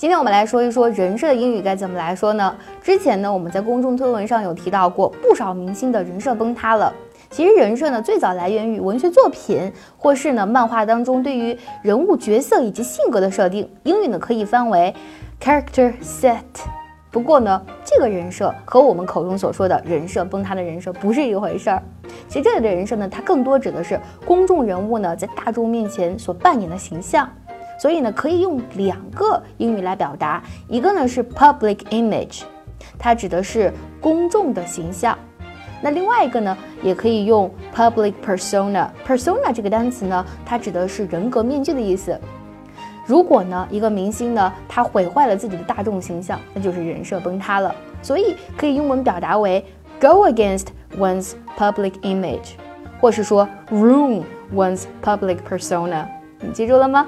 今天我们来说一说人设的英语该怎么来说呢？之前呢，我们在公众推文上有提到过，不少明星的人设崩塌了。其实人设呢，最早来源于文学作品，或是呢漫画当中对于人物角色以及性格的设定。英语呢可以翻为 character set。不过呢，这个人设和我们口中所说的人设崩塌的人设不是一回事儿。其实这里的人设呢，它更多指的是公众人物呢在大众面前所扮演的形象。所以呢，可以用两个英语来表达，一个呢是 public image，它指的是公众的形象。那另外一个呢，也可以用 public persona。persona 这个单词呢，它指的是人格面具的意思。如果呢，一个明星呢，他毁坏了自己的大众形象，那就是人设崩塌了。所以可以英文表达为 go against one's public image，或是说 ruin one's public persona。你记住了吗？